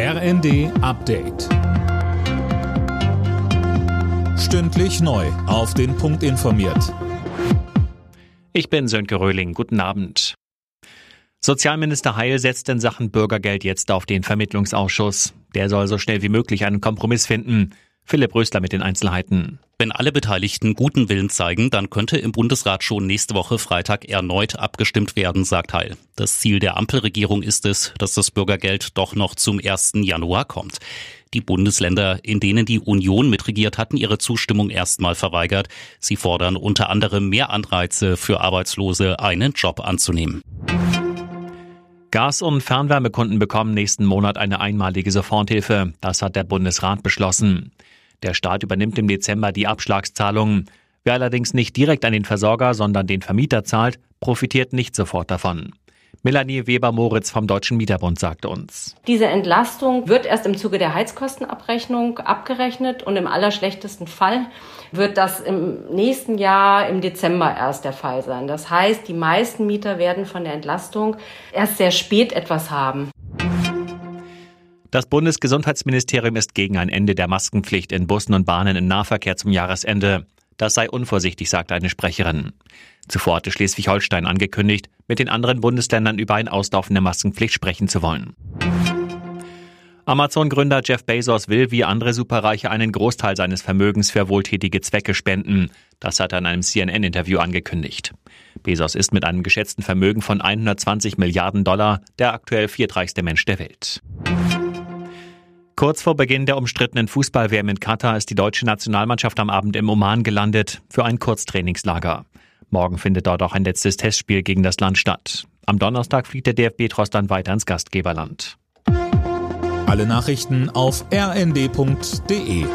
RND Update. Stündlich neu. Auf den Punkt informiert. Ich bin Sönke Röhling. Guten Abend. Sozialminister Heil setzt in Sachen Bürgergeld jetzt auf den Vermittlungsausschuss. Der soll so schnell wie möglich einen Kompromiss finden. Philipp Rösler mit den Einzelheiten. Wenn alle Beteiligten guten Willen zeigen, dann könnte im Bundesrat schon nächste Woche Freitag erneut abgestimmt werden, sagt Heil. Das Ziel der Ampelregierung ist es, dass das Bürgergeld doch noch zum 1. Januar kommt. Die Bundesländer, in denen die Union mitregiert, hatten ihre Zustimmung erstmal verweigert. Sie fordern unter anderem mehr Anreize für Arbeitslose, einen Job anzunehmen. Gas- und Fernwärmekunden bekommen nächsten Monat eine einmalige Soforthilfe. Das hat der Bundesrat beschlossen. Der Staat übernimmt im Dezember die Abschlagszahlungen. Wer allerdings nicht direkt an den Versorger, sondern den Vermieter zahlt, profitiert nicht sofort davon. Melanie Weber-Moritz vom Deutschen Mieterbund sagte uns. Diese Entlastung wird erst im Zuge der Heizkostenabrechnung abgerechnet und im allerschlechtesten Fall wird das im nächsten Jahr im Dezember erst der Fall sein. Das heißt, die meisten Mieter werden von der Entlastung erst sehr spät etwas haben. Das Bundesgesundheitsministerium ist gegen ein Ende der Maskenpflicht in Bussen und Bahnen im Nahverkehr zum Jahresende. Das sei unvorsichtig, sagte eine Sprecherin. Zuvor hatte Schleswig-Holstein angekündigt, mit den anderen Bundesländern über ein Auslaufen der Maskenpflicht sprechen zu wollen. Amazon-Gründer Jeff Bezos will wie andere Superreiche einen Großteil seines Vermögens für wohltätige Zwecke spenden. Das hat er in einem CNN-Interview angekündigt. Bezos ist mit einem geschätzten Vermögen von 120 Milliarden Dollar der aktuell viertreichste Mensch der Welt. Kurz vor Beginn der umstrittenen Fußball-WM in Katar ist die deutsche Nationalmannschaft am Abend im Oman gelandet für ein Kurztrainingslager. Morgen findet dort auch ein letztes Testspiel gegen das Land statt. Am Donnerstag fliegt der DFB-Trost dann weiter ins Gastgeberland. Alle Nachrichten auf rnd.de